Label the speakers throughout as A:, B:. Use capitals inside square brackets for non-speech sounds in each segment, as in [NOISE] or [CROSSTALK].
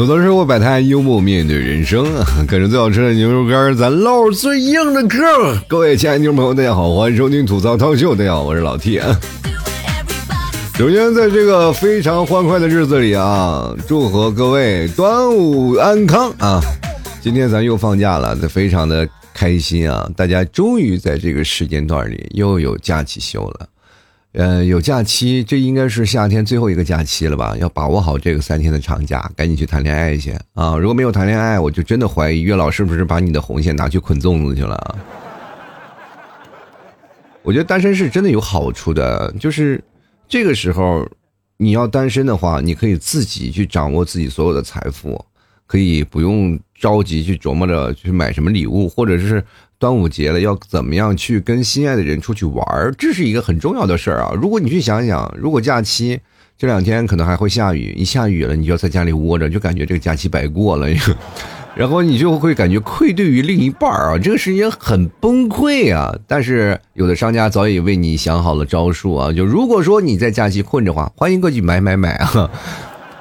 A: 吐槽生活百态，幽默面对人生。跟着最好吃的牛肉干，咱唠最硬的嗑。各位亲爱的听众朋友，大家好，欢迎收听吐槽涛秀。大家好，我是老 T 啊。首先，在这个非常欢快的日子里啊，祝贺各位端午安康啊！今天咱又放假了，非常的开心啊！大家终于在这个时间段里又有假期休了。呃，有假期，这应该是夏天最后一个假期了吧？要把握好这个三天的长假，赶紧去谈恋爱去啊！如果没有谈恋爱，我就真的怀疑月老是不是把你的红线拿去捆粽子去了。我觉得单身是真的有好处的，就是这个时候你要单身的话，你可以自己去掌握自己所有的财富，可以不用着急去琢磨着去买什么礼物，或者是。端午节了，要怎么样去跟心爱的人出去玩儿？这是一个很重要的事儿啊！如果你去想想，如果假期这两天可能还会下雨，一下雨了，你就要在家里窝着，就感觉这个假期白过了，[LAUGHS] 然后你就会感觉愧对于另一半儿啊，这个事情很崩溃啊！但是有的商家早已为你想好了招数啊，就如果说你在假期困着话，欢迎过去买买买啊！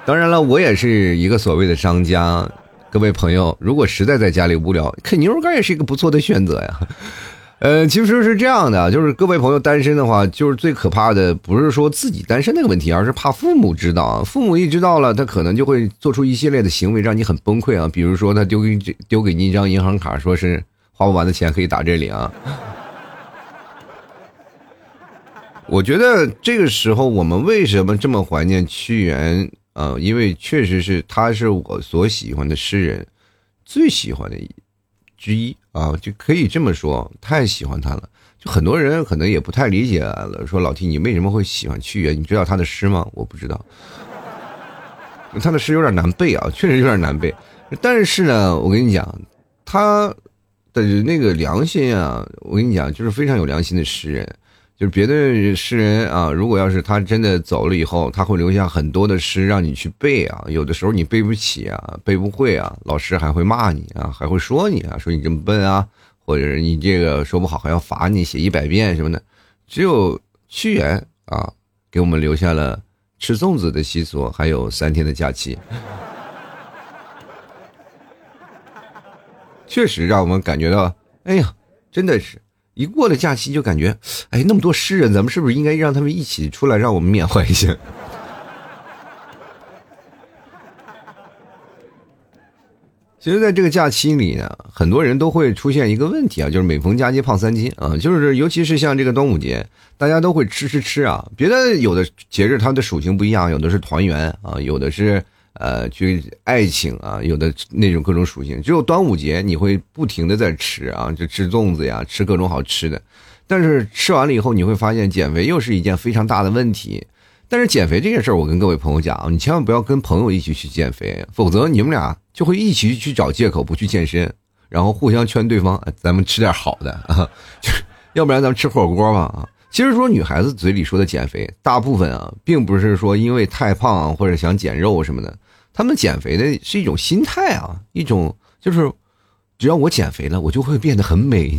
A: 当然了，我也是一个所谓的商家。各位朋友，如果实在在家里无聊，啃牛肉干也是一个不错的选择呀。[LAUGHS] 呃，其实是这样的，就是各位朋友单身的话，就是最可怕的不是说自己单身那个问题，而是怕父母知道。父母一知道了，他可能就会做出一系列的行为，让你很崩溃啊。比如说，他丢给丢给你一张银行卡，说是花不完的钱可以打这里啊。我觉得这个时候，我们为什么这么怀念屈原？嗯，因为确实是他是我所喜欢的诗人，最喜欢的之一啊，就可以这么说，太喜欢他了。就很多人可能也不太理解了，说老 T 你为什么会喜欢屈原？你知道他的诗吗？我不知道，他的诗有点难背啊，确实有点难背。但是呢，我跟你讲，他的那个良心啊，我跟你讲，就是非常有良心的诗人。就别的诗人啊，如果要是他真的走了以后，他会留下很多的诗让你去背啊。有的时候你背不起啊，背不会啊，老师还会骂你啊，还会说你啊，说你这么笨啊，或者你这个说不好还要罚你写一百遍什么的。只有屈原啊，给我们留下了吃粽子的习俗，还有三天的假期，确实让我们感觉到，哎呀，真的是。一过了假期，就感觉，哎，那么多诗人，咱们是不是应该让他们一起出来，让我们缅怀一下？[LAUGHS] 其实，在这个假期里呢，很多人都会出现一个问题啊，就是每逢佳节胖三斤啊，就是尤其是像这个端午节，大家都会吃吃吃啊。别的有的节日它的属性不一样，有的是团圆啊，有的是。呃，去爱情啊，有的那种各种属性，只有端午节你会不停的在吃啊，就吃粽子呀，吃各种好吃的。但是吃完了以后，你会发现减肥又是一件非常大的问题。但是减肥这件事，我跟各位朋友讲啊，你千万不要跟朋友一起去减肥，否则你们俩就会一起去找借口不去健身，然后互相劝对方，咱们吃点好的啊，就要不然咱们吃火锅吧啊。其实说女孩子嘴里说的减肥，大部分啊，并不是说因为太胖或者想减肉什么的，他们减肥的是一种心态啊，一种就是，只要我减肥了，我就会变得很美，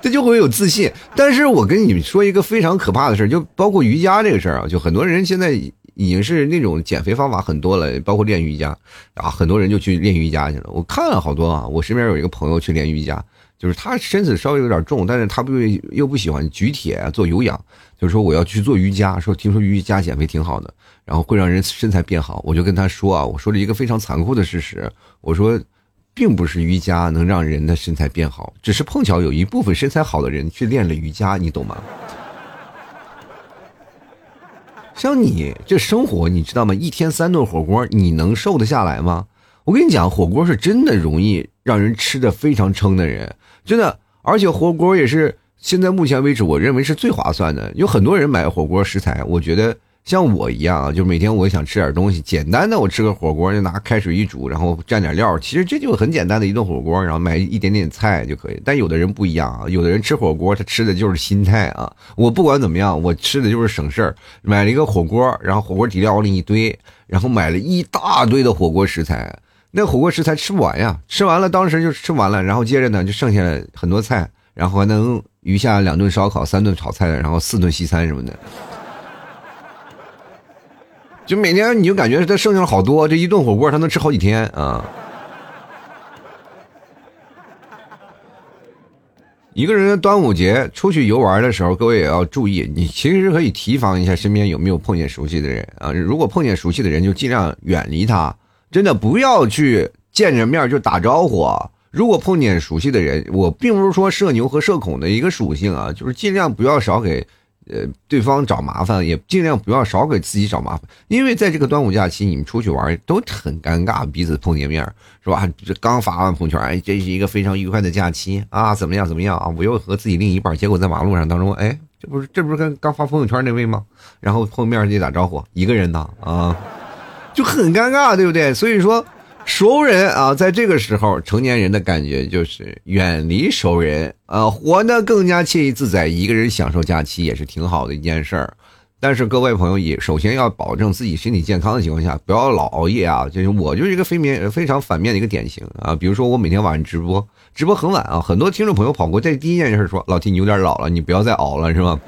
A: 他 [LAUGHS] 就会有自信。但是我跟你们说一个非常可怕的事就包括瑜伽这个事儿啊，就很多人现在已经是那种减肥方法很多了，包括练瑜伽啊，很多人就去练瑜伽去了。我看了好多啊，我身边有一个朋友去练瑜伽。就是他身子稍微有点重，但是他不又不喜欢举铁做有氧，就是说我要去做瑜伽，说听说瑜伽减肥挺好的，然后会让人身材变好。我就跟他说啊，我说了一个非常残酷的事实，我说，并不是瑜伽能让人的身材变好，只是碰巧有一部分身材好的人去练了瑜伽，你懂吗？像你这生活，你知道吗？一天三顿火锅，你能瘦得下来吗？我跟你讲，火锅是真的容易让人吃的非常撑的人。真的，而且火锅也是现在目前为止，我认为是最划算的。有很多人买火锅食材，我觉得像我一样啊，就每天我想吃点东西，简单的我吃个火锅，就拿开水一煮，然后蘸点料，其实这就很简单的一顿火锅，然后买一点点菜就可以。但有的人不一样啊，有的人吃火锅，他吃的就是心态啊。我不管怎么样，我吃的就是省事儿，买了一个火锅，然后火锅底料往里一堆，然后买了一大堆的火锅食材。那火锅食材吃不完呀，吃完了当时就吃完了，然后接着呢就剩下了很多菜，然后还能余下两顿烧烤、三顿炒菜，然后四顿西餐什么的。就每天你就感觉他剩下了好多，这一顿火锅他能吃好几天啊。一个人端午节出去游玩的时候，各位也要注意，你其实可以提防一下身边有没有碰见熟悉的人啊。如果碰见熟悉的人，就尽量远离他，真的不要去见着面就打招呼。如果碰见熟悉的人，我并不是说社牛和社恐的一个属性啊，就是尽量不要少给。呃，对方找麻烦也尽量不要少给自己找麻烦，因为在这个端午假期，你们出去玩都很尴尬，彼此碰见面是吧？这刚发完朋友圈，哎，这是一个非常愉快的假期啊，怎么样怎么样啊？我又和自己另一半，结果在马路上当中，哎，这不是这不是跟刚发朋友圈那位吗？然后碰面就打招呼，一个人呢啊，就很尴尬，对不对？所以说。熟人啊，在这个时候，成年人的感觉就是远离熟人啊，活得更加惬意自在。一个人享受假期也是挺好的一件事儿。但是各位朋友也首先要保证自己身体健康的情况下，不要老熬夜啊。就是我就是一个非面非常反面的一个典型啊。比如说我每天晚上直播，直播很晚啊，很多听众朋友跑过，这第一件事说：“老弟你有点老了，你不要再熬了，是吧？”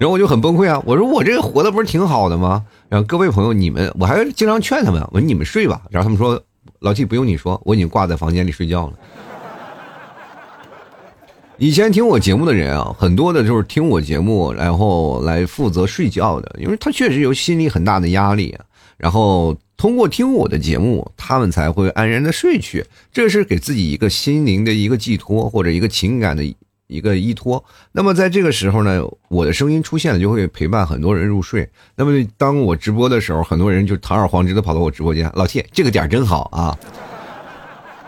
A: 然后我就很崩溃啊！我说我这个活的不是挺好的吗？然后各位朋友，你们我还经常劝他们，我说你们睡吧。然后他们说，老 T 不用你说，我已经挂在房间里睡觉了。以前听我节目的人啊，很多的就是听我节目，然后来负责睡觉的，因为他确实有心理很大的压力啊。然后通过听我的节目，他们才会安然的睡去，这是给自己一个心灵的一个寄托，或者一个情感的。一个依托，那么在这个时候呢，我的声音出现了，就会陪伴很多人入睡。那么当我直播的时候，很多人就堂而皇之的跑到我直播间，老铁这个点真好啊！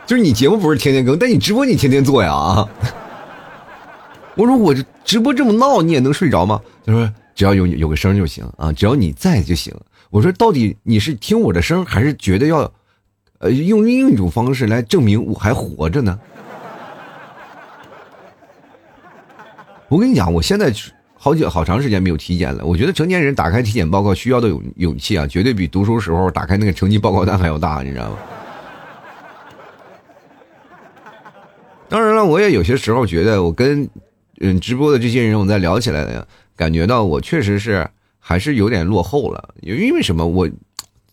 A: 就是你节目不是天天更，但你直播你天天做呀啊！[LAUGHS] 我说我这直播这么闹，你也能睡着吗？他说只要有有个声就行啊，只要你在就行。我说到底你是听我的声，还是觉得要呃用另一种方式来证明我还活着呢？我跟你讲，我现在好久好长时间没有体检了。我觉得成年人打开体检报告需要的勇勇气啊，绝对比读书时候打开那个成绩报告单还要大，你知道吗？当然了，我也有些时候觉得，我跟嗯直播的这些人我在聊起来呀，感觉到我确实是还是有点落后了。因为什么？我。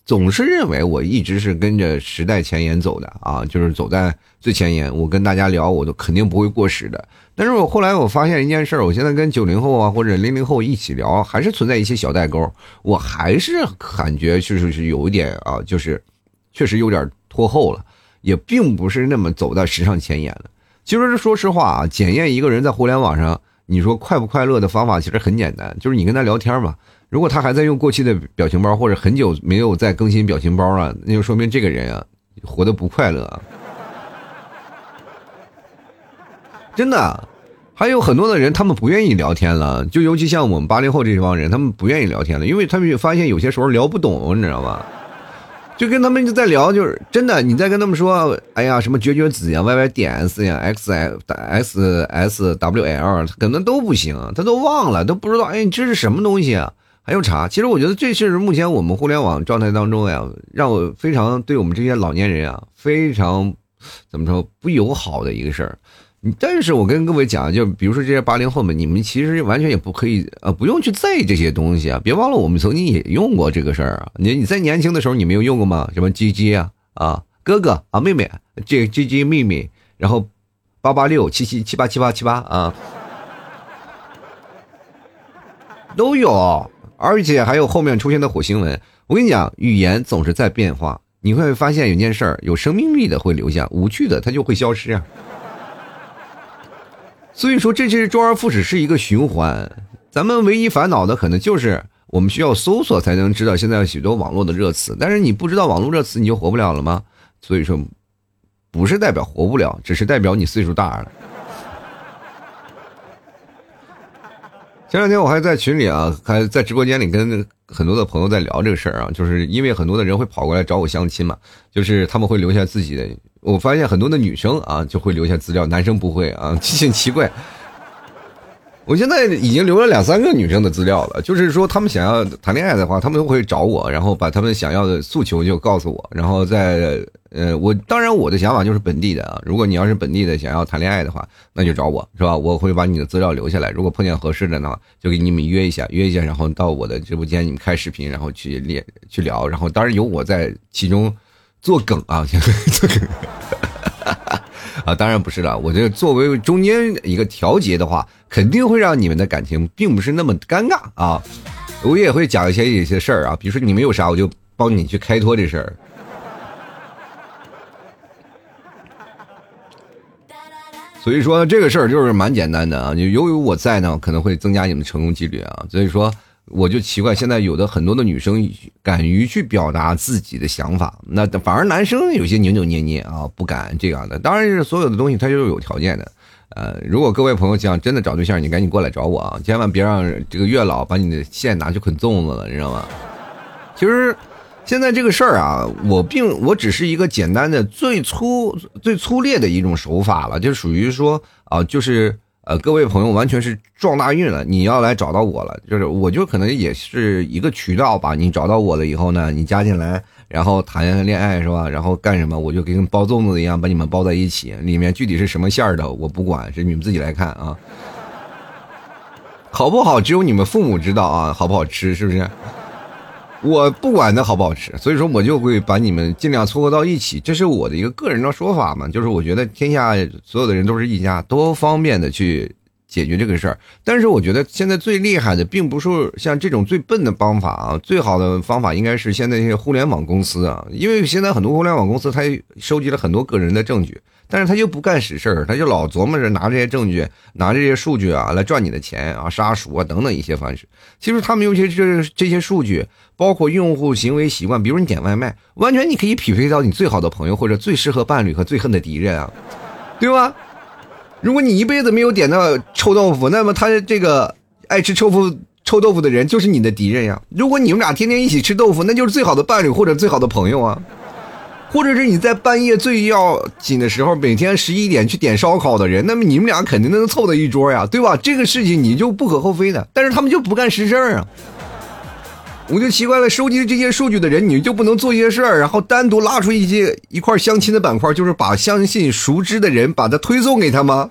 A: 总是认为我一直是跟着时代前沿走的啊，就是走在最前沿。我跟大家聊，我都肯定不会过时的。但是我后来我发现一件事，我现在跟九零后啊或者零零后一起聊，还是存在一些小代沟。我还是感觉就是是有一点啊，就是确实有点拖后了，也并不是那么走在时尚前沿了。其实说实话啊，检验一个人在互联网上，你说快不快乐的方法其实很简单，就是你跟他聊天嘛。如果他还在用过期的表情包，或者很久没有再更新表情包了，那就说明这个人啊，活得不快乐。真的，还有很多的人，他们不愿意聊天了。就尤其像我们八零后这帮人，他们不愿意聊天了，因为他们就发现有些时候聊不懂，你知道吗？就跟他们就在聊，就是真的，你在跟他们说，哎呀，什么绝绝子呀，Y Y D S 呀，X S S W L，可能都不行，他都忘了，都不知道，哎，这是什么东西啊？还有茶，其实我觉得这是目前我们互联网状态当中呀，让我非常对我们这些老年人啊，非常怎么说不友好的一个事儿。但是我跟各位讲，就比如说这些八零后们，你们其实完全也不可以呃，不用去在意这些东西啊。别忘了，我们曾经也用过这个事儿啊。你你在年轻的时候，你没有用过吗？什么 G G 啊啊，哥哥啊，妹妹，这 G G 妹妹，然后八八六七七七八七八七八啊，都有。而且还有后面出现的火星文，我跟你讲，语言总是在变化，你会发现有件事儿，有生命力的会留下，无趣的它就会消失啊。所以说，这是周而复始，是一个循环。咱们唯一烦恼的可能就是我们需要搜索才能知道现在许多网络的热词，但是你不知道网络热词，你就活不了了吗？所以说，不是代表活不了，只是代表你岁数大了。前两天我还在群里啊，还在直播间里跟很多的朋友在聊这个事儿啊，就是因为很多的人会跑过来找我相亲嘛，就是他们会留下自己的，我发现很多的女生啊就会留下资料，男生不会啊，[LAUGHS] 挺奇怪。我现在已经留了两三个女生的资料了，就是说他们想要谈恋爱的话，他们都会找我，然后把他们想要的诉求就告诉我，然后再呃，我当然我的想法就是本地的啊。如果你要是本地的想要谈恋爱的话，那就找我是吧？我会把你的资料留下来。如果碰见合适的呢，就给你们约一下，约一下，然后到我的直播间，你们开视频，然后去练去聊。然后当然有我在其中做梗啊，[LAUGHS] 做梗 [LAUGHS] 啊，当然不是了。我这作为中间一个调节的话，肯定会让你们的感情并不是那么尴尬啊。我也会讲一些一些事儿啊，比如说你们有啥，我就帮你去开脱这事儿。所以说这个事儿就是蛮简单的啊，就由于我在呢，可能会增加你们成功几率啊。所以说我就奇怪，现在有的很多的女生敢于去表达自己的想法，那反而男生有些扭扭捏捏啊，不敢这样的。当然是所有的东西它就是有条件的。呃，如果各位朋友想真的找对象，你赶紧过来找我啊！千万别让这个月老把你的线拿去捆粽子了，你知道吗？其实，现在这个事儿啊，我并我只是一个简单的、最粗、最粗略的一种手法了，就属于说啊，就是呃，各位朋友完全是撞大运了，你要来找到我了，就是我就可能也是一个渠道吧。你找到我了以后呢，你加进来。然后谈恋爱是吧？然后干什么？我就跟包粽子一样把你们包在一起，里面具体是什么馅儿的我不管，是你们自己来看啊。[LAUGHS] 好不好？只有你们父母知道啊，好不好吃是不是？我不管它好不好吃，所以说我就会把你们尽量撮合到一起，这是我的一个个人的说法嘛。就是我觉得天下所有的人都是一家，多方面的去。解决这个事儿，但是我觉得现在最厉害的，并不是像这种最笨的方法啊，最好的方法应该是现在这些互联网公司啊，因为现在很多互联网公司，它收集了很多个人的证据，但是他就不干实事儿，他就老琢磨着拿这些证据、拿这些数据啊来赚你的钱啊、杀熟啊等等一些方式。其实他们有些这这些数据，包括用户行为习惯，比如你点外卖，完全你可以匹配到你最好的朋友或者最适合伴侣和最恨的敌人啊，对吧？如果你一辈子没有点到臭豆腐，那么他这个爱吃臭腐臭豆腐的人就是你的敌人呀。如果你们俩天天一起吃豆腐，那就是最好的伴侣或者最好的朋友啊。或者是你在半夜最要紧的时候，每天十一点去点烧烤的人，那么你们俩肯定能凑到一桌呀，对吧？这个事情你就不可厚非的。但是他们就不干实事儿啊。我就奇怪了，收集这些数据的人，你就不能做一些事儿，然后单独拉出一些一块相亲的板块，就是把相信熟知的人把他推送给他吗？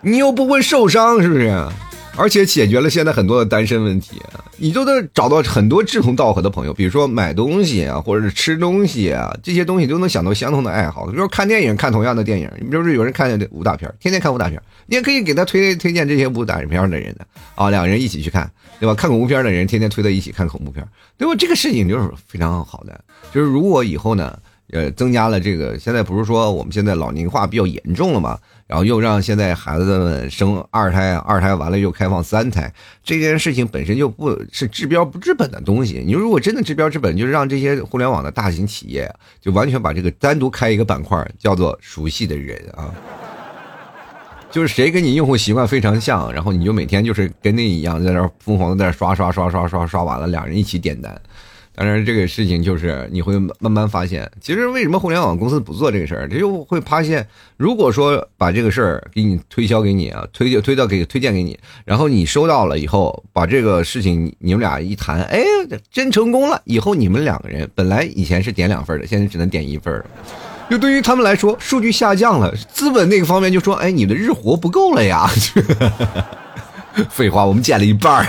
A: 你又不会受伤，是不是？而且解决了现在很多的单身问题，你就能找到很多志同道合的朋友，比如说买东西啊，或者是吃东西啊，这些东西都能想到相同的爱好。比如说看电影，看同样的电影，你比如说有人看武打片，天天看武打片，你也可以给他推推荐这些武打片的人的啊，两个人一起去看，对吧？看恐怖片的人天天推在一起看恐怖片，对吧？这个事情就是非常好的。就是如果以后呢，呃，增加了这个，现在不是说我们现在老龄化比较严重了嘛？然后又让现在孩子们生二胎，二胎完了又开放三胎，这件事情本身就不是治标不治本的东西。你如果真的治标治本，就是让这些互联网的大型企业就完全把这个单独开一个板块，叫做熟悉的人啊，就是谁跟你用户习惯非常像，然后你就每天就是跟那一样在那疯狂的在那刷刷刷刷刷刷完了，两人一起点单。当然，这个事情就是你会慢慢发现，其实为什么互联网公司不做这个事儿？他就会发现，如果说把这个事儿给你推销给你啊，推推到给推荐给你，然后你收到了以后，把这个事情你们俩一谈，哎，真成功了。以后你们两个人本来以前是点两份的，现在只能点一份了。就对于他们来说，数据下降了，资本那个方面就说，哎，你的日活不够了呀。废话，我们减了一半儿。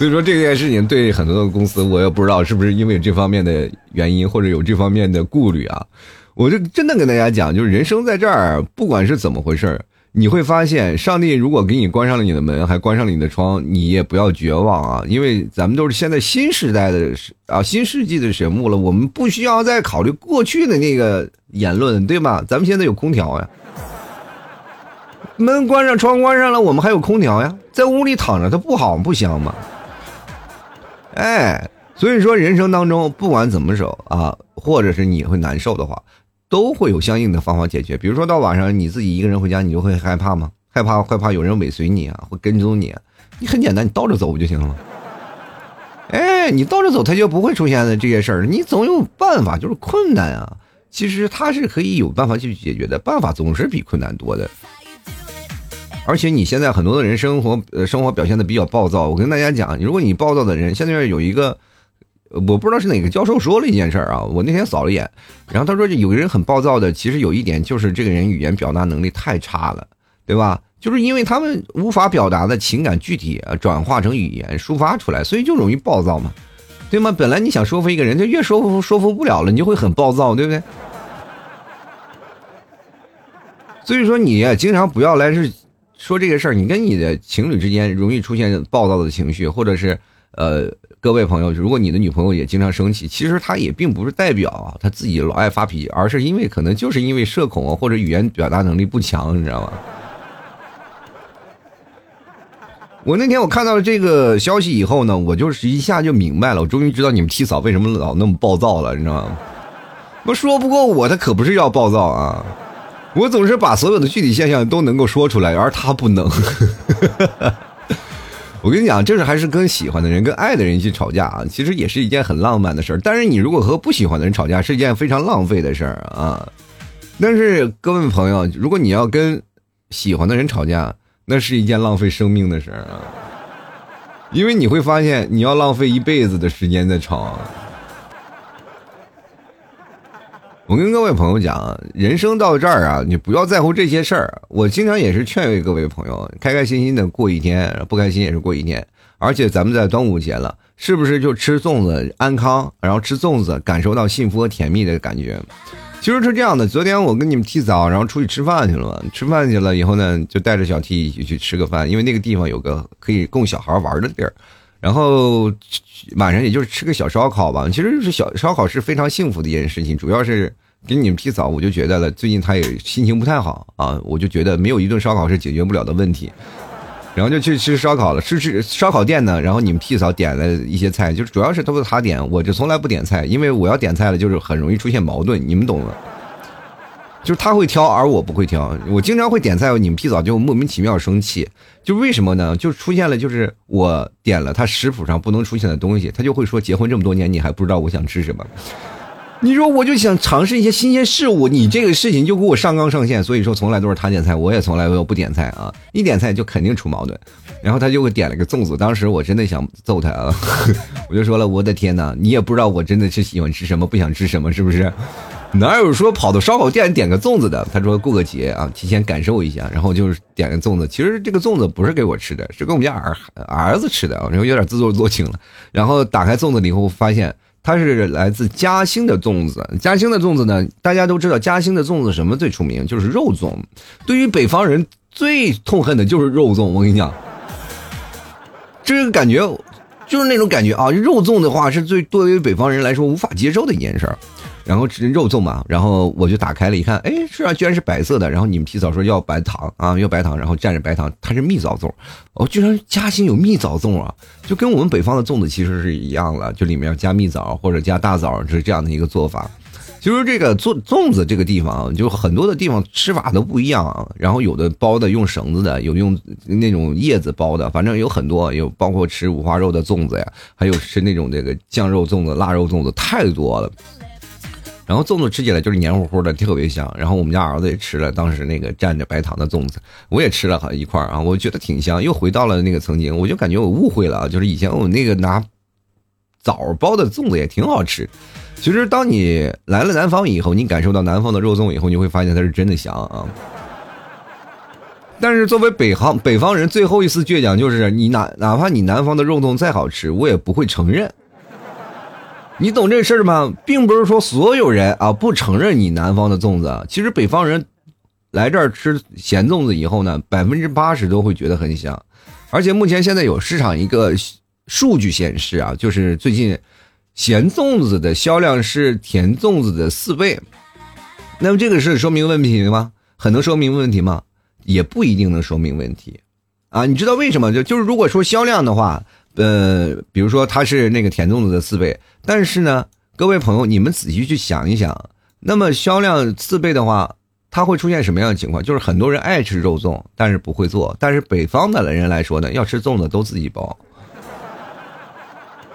A: 所以说这件事情对很多的公司，我也不知道是不是因为这方面的原因，或者有这方面的顾虑啊。我就真的跟大家讲，就是人生在这儿，不管是怎么回事儿你会发现，上帝如果给你关上了你的门，还关上了你的窗，你也不要绝望啊。因为咱们都是现在新时代的啊，新世纪的神物了，我们不需要再考虑过去的那个言论，对吧？咱们现在有空调呀，门关上，窗关上了，我们还有空调呀，在屋里躺着，它不好不香吗？哎，所以说人生当中不管怎么走啊，或者是你会难受的话，都会有相应的方法解决。比如说到晚上你自己一个人回家，你就会害怕吗？害怕害怕有人尾随你啊，会跟踪你？你很简单，你倒着走不就行了吗？哎，你倒着走，他就不会出现的这些事儿。你总有办法，就是困难啊，其实他是可以有办法去解决的，办法总是比困难多的。而且你现在很多的人生活呃生活表现的比较暴躁，我跟大家讲，如果你暴躁的人，现在有一个我不知道是哪个教授说了一件事啊，我那天扫了一眼，然后他说有个人很暴躁的，其实有一点就是这个人语言表达能力太差了，对吧？就是因为他们无法表达的情感具体转化成语言抒发出来，所以就容易暴躁嘛，对吗？本来你想说服一个人，就越说服说服不了了，你就会很暴躁，对不对？[LAUGHS] 所以说你经常不要来是说这个事儿，你跟你的情侣之间容易出现暴躁的情绪，或者是呃。各位朋友，如果你的女朋友也经常生气，其实她也并不是代表她自己老爱发脾气，而是因为可能就是因为社恐，或者语言表达能力不强，你知道吗？[LAUGHS] 我那天我看到了这个消息以后呢，我就是一下就明白了，我终于知道你们替嫂为什么老那么暴躁了，你知道吗？我说不过我，她可不是要暴躁啊，我总是把所有的具体现象都能够说出来，而他不能。[LAUGHS] 我跟你讲，这是还是跟喜欢的人、跟爱的人去吵架啊，其实也是一件很浪漫的事儿。但是你如果和不喜欢的人吵架，是一件非常浪费的事儿啊。但是各位朋友，如果你要跟喜欢的人吵架，那是一件浪费生命的事儿啊，因为你会发现你要浪费一辈子的时间在吵。我跟各位朋友讲，人生到这儿啊，你不要在乎这些事儿。我经常也是劝慰各位朋友，开开心心的过一天，不开心也是过一天。而且咱们在端午节了，是不是就吃粽子安康，然后吃粽子感受到幸福和甜蜜的感觉？其实是这样的。昨天我跟你们提早，然后出去吃饭去了嘛。吃饭去了以后呢，就带着小 T 一起去吃个饭，因为那个地方有个可以供小孩玩的地儿。然后晚上也就是吃个小烧烤吧。其实就是小烧烤是非常幸福的一件事情，主要是。给你们提早，我就觉得了。最近他也心情不太好啊，我就觉得没有一顿烧烤是解决不了的问题，然后就去吃烧烤了。吃吃烧烤店呢，然后你们替嫂点了一些菜，就是主要是都是他点，我就从来不点菜，因为我要点菜了，就是很容易出现矛盾，你们懂的。就是他会挑，而我不会挑。我经常会点菜，你们替嫂就莫名其妙生气，就为什么呢？就出现了，就是我点了他食谱上不能出现的东西，他就会说：结婚这么多年，你还不知道我想吃什么。你说我就想尝试一些新鲜事物，你这个事情就给我上纲上线，所以说从来都是他点菜，我也从来都不点菜啊，一点菜就肯定出矛盾，然后他就会点了个粽子，当时我真的想揍他啊，[LAUGHS] 我就说了，我的天哪，你也不知道我真的是喜欢吃什么，不想吃什么，是不是？哪有说跑到烧烤店点个粽子的？他说过个节啊，提前感受一下，然后就是点个粽子，其实这个粽子不是给我吃的，是给我们家儿儿子吃的啊，然后有点自作多情了，然后打开粽子以后发现。它是来自嘉兴的粽子，嘉兴的粽子呢，大家都知道，嘉兴的粽子什么最出名？就是肉粽。对于北方人最痛恨的就是肉粽，我跟你讲，这个感觉就是那种感觉啊，肉粽的话是最对于北方人来说无法接受的一件事儿。然后吃肉粽嘛，然后我就打开了一看，哎，是啊，居然是白色的。然后你们提早说要白糖啊，要白糖，然后蘸着白糖，它是蜜枣粽。哦，居然嘉兴有蜜枣粽啊，就跟我们北方的粽子其实是一样的，就里面加蜜枣或者加大枣，是这样的一个做法。其实这个做粽子这个地方，就很多的地方吃法都不一样。啊然后有的包的用绳子的，有用那种叶子包的，反正有很多，有包括吃五花肉的粽子呀，还有吃那种这个酱肉粽子、腊肉粽子，太多了。然后粽子吃起来就是黏糊糊的，特别香。然后我们家儿子也吃了，当时那个蘸着白糖的粽子，我也吃了好一块啊，我觉得挺香。又回到了那个曾经，我就感觉我误会了啊，就是以前我那个拿枣包的粽子也挺好吃。其实当你来了南方以后，你感受到南方的肉粽以后，你会发现它是真的香啊。但是作为北方北方人，最后一丝倔强就是你哪哪怕你南方的肉粽再好吃，我也不会承认。你懂这事儿吗？并不是说所有人啊不承认你南方的粽子。其实北方人来这儿吃咸粽子以后呢，百分之八十都会觉得很香。而且目前现在有市场一个数据显示啊，就是最近咸粽子的销量是甜粽子的四倍。那么这个是说明问题吗？很能说明问题吗？也不一定能说明问题啊。你知道为什么？就就是如果说销量的话。呃，比如说它是那个甜粽子的四倍，但是呢，各位朋友，你们仔细去想一想，那么销量四倍的话，它会出现什么样的情况？就是很多人爱吃肉粽，但是不会做。但是北方的人来说呢，要吃粽子都自己包，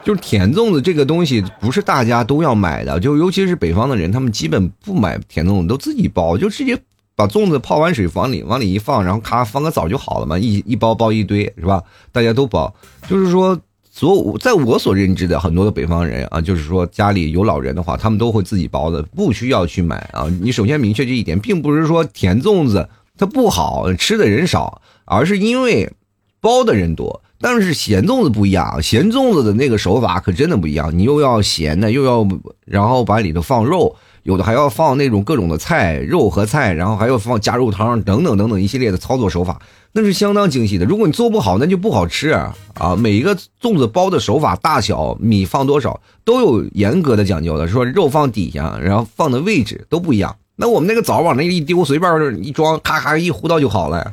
A: 就是甜粽子这个东西不是大家都要买的，就尤其是北方的人，他们基本不买甜粽子，都自己包，就直接。把粽子泡完水往里往里一放，然后咔放个枣就好了嘛，一一包包一堆是吧？大家都包，就是说所在我所认知的很多的北方人啊，就是说家里有老人的话，他们都会自己包的，不需要去买啊。你首先明确这一点，并不是说甜粽子它不好吃的人少，而是因为包的人多。但是咸粽子不一样，咸粽子的那个手法可真的不一样，你又要咸的，又要然后把里头放肉。有的还要放那种各种的菜，肉和菜，然后还要放加肉汤等等等等一系列的操作手法，那是相当精细的。如果你做不好，那就不好吃啊！每一个粽子包的手法、大小、米放多少都有严格的讲究的。说肉放底下，然后放的位置都不一样。那我们那个枣往那一丢，随便一装，咔咔一糊到就好了，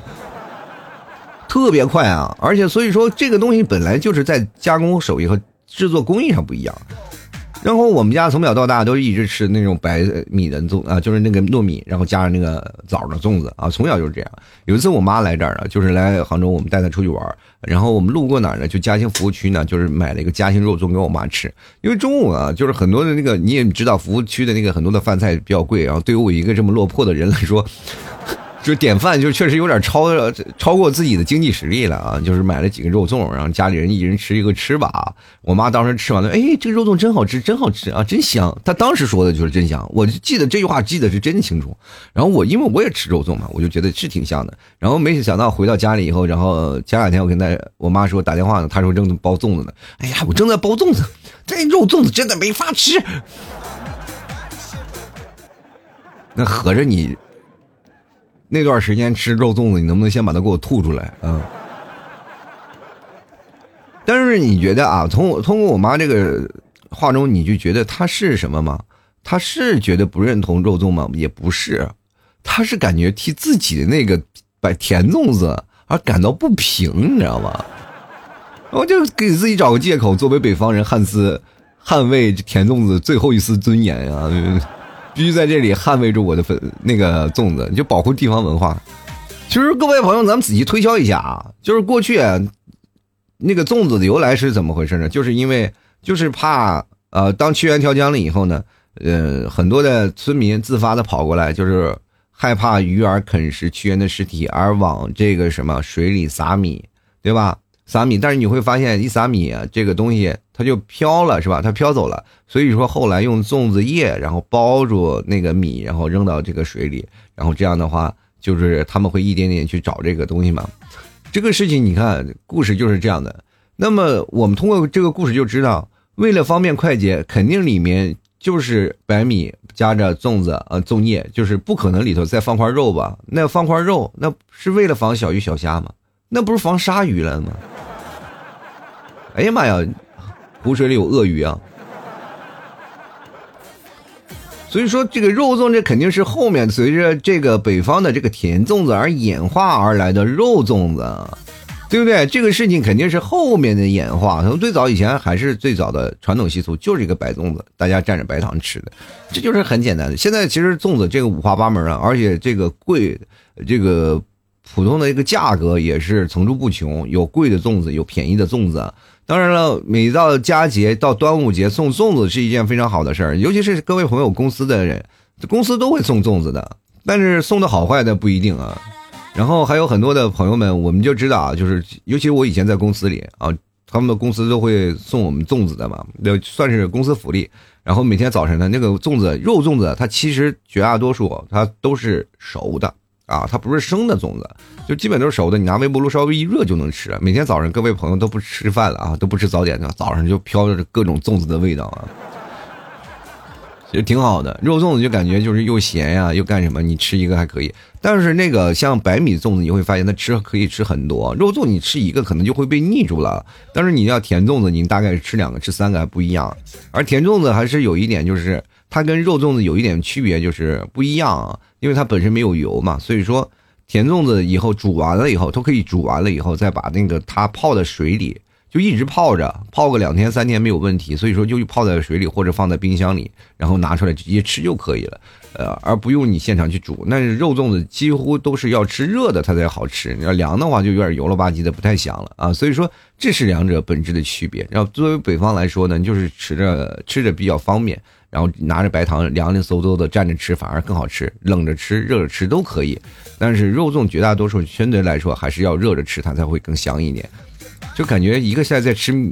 A: 特别快啊！而且所以说，这个东西本来就是在加工手艺和制作工艺上不一样。然后我们家从小到大都一直吃那种白米的粽啊，就是那个糯米，然后加上那个枣的粽子啊，从小就是这样。有一次我妈来这儿了，就是来杭州，我们带她出去玩，然后我们路过哪儿呢？就嘉兴服务区呢，就是买了一个嘉兴肉粽给我妈吃。因为中午啊，就是很多的那个你也知道，服务区的那个很多的饭菜比较贵，然后对于我一个这么落魄的人来说。就点饭就确实有点超超过自己的经济实力了啊！就是买了几个肉粽，然后家里人一人吃一个吃吧。我妈当时吃完了，哎，这个肉粽真好吃，真好吃啊，真香。她当时说的就是真香，我就记得这句话记得是真清楚。然后我因为我也吃肉粽嘛，我就觉得是挺香的。然后没想到回到家里以后，然后前两天我跟她我妈说打电话呢，她说正包粽子呢。哎呀，我正在包粽子，这肉粽子真的没法吃。那合着你。那段时间吃肉粽子，你能不能先把它给我吐出来？嗯。但是你觉得啊，从我通过我妈这个话中，你就觉得她是什么吗？她是觉得不认同肉粽吗？也不是，她是感觉替自己的那个摆甜粽子而感到不平，你知道吗？我就给自己找个借口，作为北方人，汉斯捍卫甜粽子最后一丝尊严啊！必须在这里捍卫住我的粉那个粽子，就保护地方文化。其实各位朋友，咱们仔细推敲一下啊，就是过去那个粽子的由来是怎么回事呢？就是因为就是怕呃，当屈原调江了以后呢，呃，很多的村民自发的跑过来，就是害怕鱼儿啃食屈原的尸体，而往这个什么水里撒米，对吧？撒米，但是你会发现一撒米，这个东西它就飘了，是吧？它飘走了。所以说后来用粽子叶，然后包住那个米，然后扔到这个水里，然后这样的话，就是他们会一点点去找这个东西嘛。这个事情你看，故事就是这样的。那么我们通过这个故事就知道，为了方便快捷，肯定里面就是白米加着粽子呃粽叶，就是不可能里头再放块肉吧？那放块肉，那是为了防小鱼小虾吗？那不是防鲨鱼了吗？哎呀妈呀，湖水里有鳄鱼啊！所以说，这个肉粽这肯定是后面随着这个北方的这个甜粽子而演化而来的肉粽子，对不对？这个事情肯定是后面的演化。从最早以前还是最早的传统习俗，就是一个白粽子，大家蘸着白糖吃的，这就是很简单的。现在其实粽子这个五花八门啊，而且这个贵，这个普通的一个价格也是层出不穷，有贵的粽子，有便宜的粽子。当然了，每到佳节到端午节送粽子是一件非常好的事儿，尤其是各位朋友公司的人，公司都会送粽子的，但是送的好坏的不一定啊。然后还有很多的朋友们，我们就知道啊，就是尤其我以前在公司里啊，他们的公司都会送我们粽子的嘛，那算是公司福利。然后每天早晨的那个粽子，肉粽子，它其实绝大多数它都是熟的。啊，它不是生的粽子，就基本都是熟的。你拿微波炉稍微一热就能吃。每天早上各位朋友都不吃饭了啊，都不吃早点的，早上就飘着各种粽子的味道啊，其实挺好的。肉粽子就感觉就是又咸呀，又干什么？你吃一个还可以，但是那个像白米粽子，你会发现它吃可以吃很多。肉粽你吃一个可能就会被腻住了，但是你要甜粽子，你大概吃两个、吃三个还不一样。而甜粽子还是有一点就是。它跟肉粽子有一点区别，就是不一样，因为它本身没有油嘛，所以说甜粽子以后煮完了以后，都可以煮完了以后再把那个它泡在水里，就一直泡着，泡个两天三天没有问题，所以说就泡在水里或者放在冰箱里，然后拿出来直接吃就可以了，呃，而不用你现场去煮。那肉粽子几乎都是要吃热的它才好吃，你要凉的话就有点油了吧唧的，不太香了啊。所以说这是两者本质的区别。然后作为北方来说呢，就是吃着吃着比较方便。然后拿着白糖凉凉飕飕的蘸着吃，反而更好吃。冷着吃、热着吃都可以，但是肉粽绝大多数相对来说还是要热着吃，它才会更香一点。就感觉一个现在在吃米，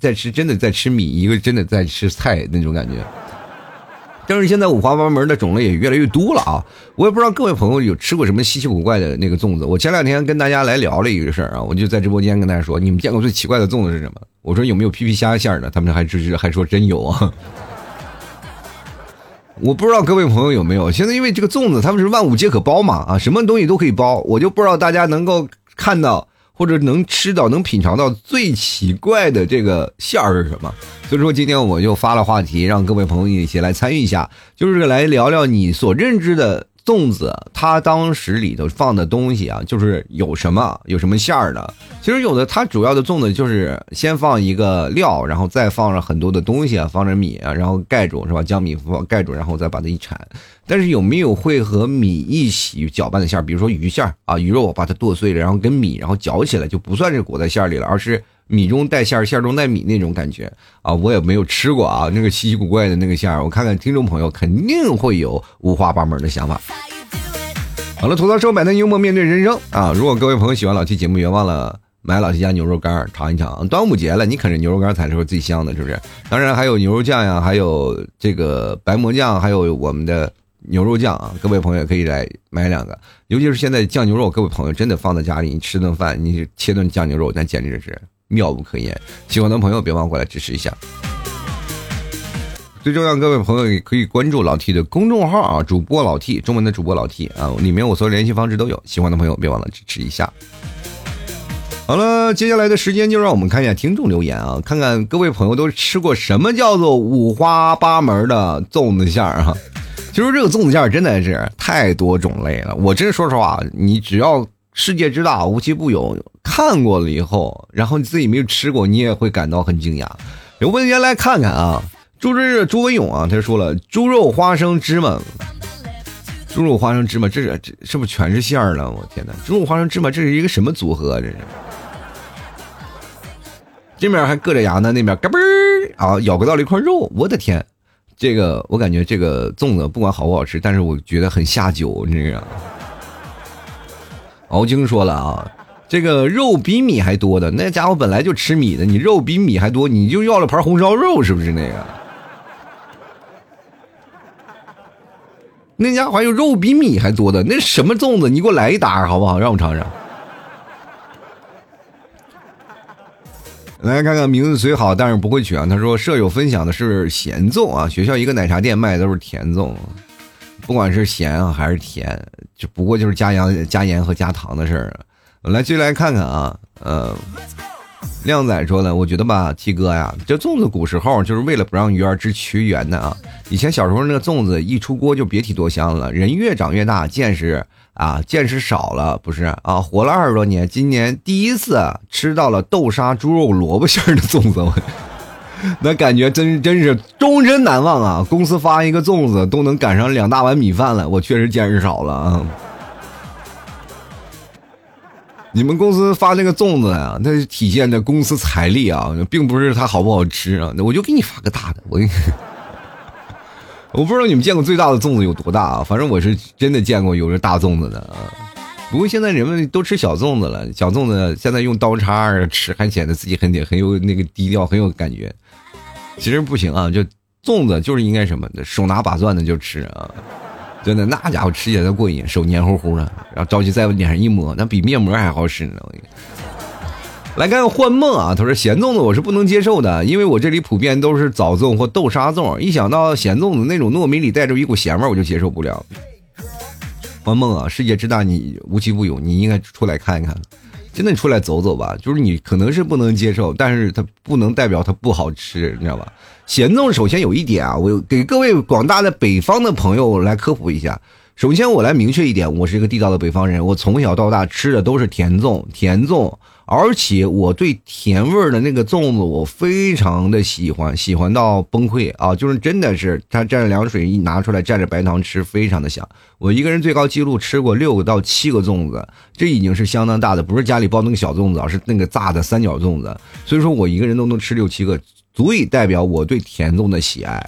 A: 在吃真的在吃米，一个真的在吃菜那种感觉。但是现在五花八门的种类也越来越多了啊！我也不知道各位朋友有吃过什么稀奇古怪的那个粽子。我前两天跟大家来聊了一个事儿啊，我就在直播间跟大家说，你们见过最奇怪的粽子是什么？我说有没有皮皮虾馅儿的？他们还支持，还说真有啊！我不知道各位朋友有没有？现在因为这个粽子他们是万物皆可包嘛啊，什么东西都可以包，我就不知道大家能够看到。或者能吃到、能品尝到最奇怪的这个馅儿是什么？所以说今天我就发了话题，让各位朋友一起来参与一下，就是来聊聊你所认知的。粽子，它当时里头放的东西啊，就是有什么有什么馅儿的。其实有的它主要的粽子就是先放一个料，然后再放上很多的东西啊，放着米啊，然后盖住是吧？将米放盖住，然后再把它一铲。但是有没有会和米一起搅拌的馅儿？比如说鱼馅儿啊，鱼肉我把它剁碎了，然后跟米然后搅起来，就不算是裹在馅儿里了，而是。米中带馅儿，馅中带米那种感觉啊，我也没有吃过啊，那个稀奇古怪的那个馅儿，我看看听众朋友肯定会有五花八门的想法。好了，吐槽说百态幽默面对人生啊！如果各位朋友喜欢老 T 节目，别忘了买老 T 家牛肉干尝一尝。端午节了，你啃着牛肉干才是最香的，是不是？当然还有牛肉酱呀，还有这个白馍酱，还有我们的牛肉酱啊！各位朋友可以来买两个，尤其是现在酱牛肉，各位朋友真的放在家里，你吃顿饭，你切顿酱牛肉，那简直是。妙不可言，喜欢的朋友别忘过来支持一下。最重要，各位朋友也可以关注老 T 的公众号啊，主播老 T，中文的主播老 T 啊，里面我所有联系方式都有。喜欢的朋友别忘了支持一下。好了，接下来的时间就让我们看一下听众留言啊，看看各位朋友都吃过什么叫做五花八门的粽子馅儿啊。其实这个粽子馅儿真的是太多种类了，我真说实话，你只要。世界之大，无奇不有。看过了以后，然后你自己没有吃过，你也会感到很惊讶。有问先来看看啊，朱之朱文勇啊，他说了猪肉花生芝麻，猪肉花生芝麻，[LAUGHS] 这是这是不是全是馅儿了？我天哪，猪肉花生芝麻，这是一个什么组合？这是，这面还硌着牙呢，那边嘎嘣儿啊，咬不到了一块肉。我的天，这个我感觉这个粽子不管好不好吃，但是我觉得很下酒，你知道。敖晶说了啊，这个肉比米还多的那家伙本来就吃米的，你肉比米还多，你就要了盘红烧肉是不是那个？[LAUGHS] 那家伙还有肉比米还多的那什么粽子？你给我来一打好不好？让我尝尝。来看看名字虽好，但是不会取啊。他说舍友分享的是咸粽啊，学校一个奶茶店卖的都是甜粽。不管是咸啊还是甜，就不过就是加盐、加盐和加糖的事儿。来，继续来看看啊，呃，靓仔说的，我觉得吧七哥呀，这粽子古时候就是为了不让鱼儿吃屈原的啊。以前小时候那个粽子一出锅就别提多香了。人越长越大，见识啊见识少了，不是啊，活了二十多年，今年第一次吃到了豆沙猪肉萝卜馅儿的粽子。[LAUGHS] 那感觉真真是终身难忘啊！公司发一个粽子都能赶上两大碗米饭了，我确实见识少了啊。你们公司发那个粽子啊，那体现的公司财力啊，并不是它好不好吃啊。那我就给你发个大的，我给你 [LAUGHS] 我不知道你们见过最大的粽子有多大啊？反正我是真的见过有这大粽子的啊。不过现在人们都吃小粽子了，小粽子现在用刀叉吃还显得自己很很有那个低调，很有感觉。其实不行啊，就粽子就是应该什么的，手拿把攥的就吃啊，真的那家伙吃起来才过瘾，手黏糊糊的，然后着急在脸上一抹，那比面膜还好使呢。来看幻梦啊，他说咸粽子我是不能接受的，因为我这里普遍都是枣粽或豆沙粽，一想到咸粽子那种糯米里带着一股咸味，我就接受不了。幻梦啊，世界之大，你无奇不有，你应该出来看一看。真的出来走走吧，就是你可能是不能接受，但是它不能代表它不好吃，你知道吧？咸粽首先有一点啊，我给各位广大的北方的朋友来科普一下。首先我来明确一点，我是一个地道的北方人，我从小到大吃的都是甜粽，甜粽。而且我对甜味儿的那个粽子，我非常的喜欢，喜欢到崩溃啊！就是真的是，它蘸着凉水一拿出来，蘸着白糖吃，非常的香。我一个人最高记录吃过六个到七个粽子，这已经是相当大的，不是家里包那个小粽子，而是那个炸的三角粽子。所以说我一个人都能吃六七个，足以代表我对甜粽的喜爱。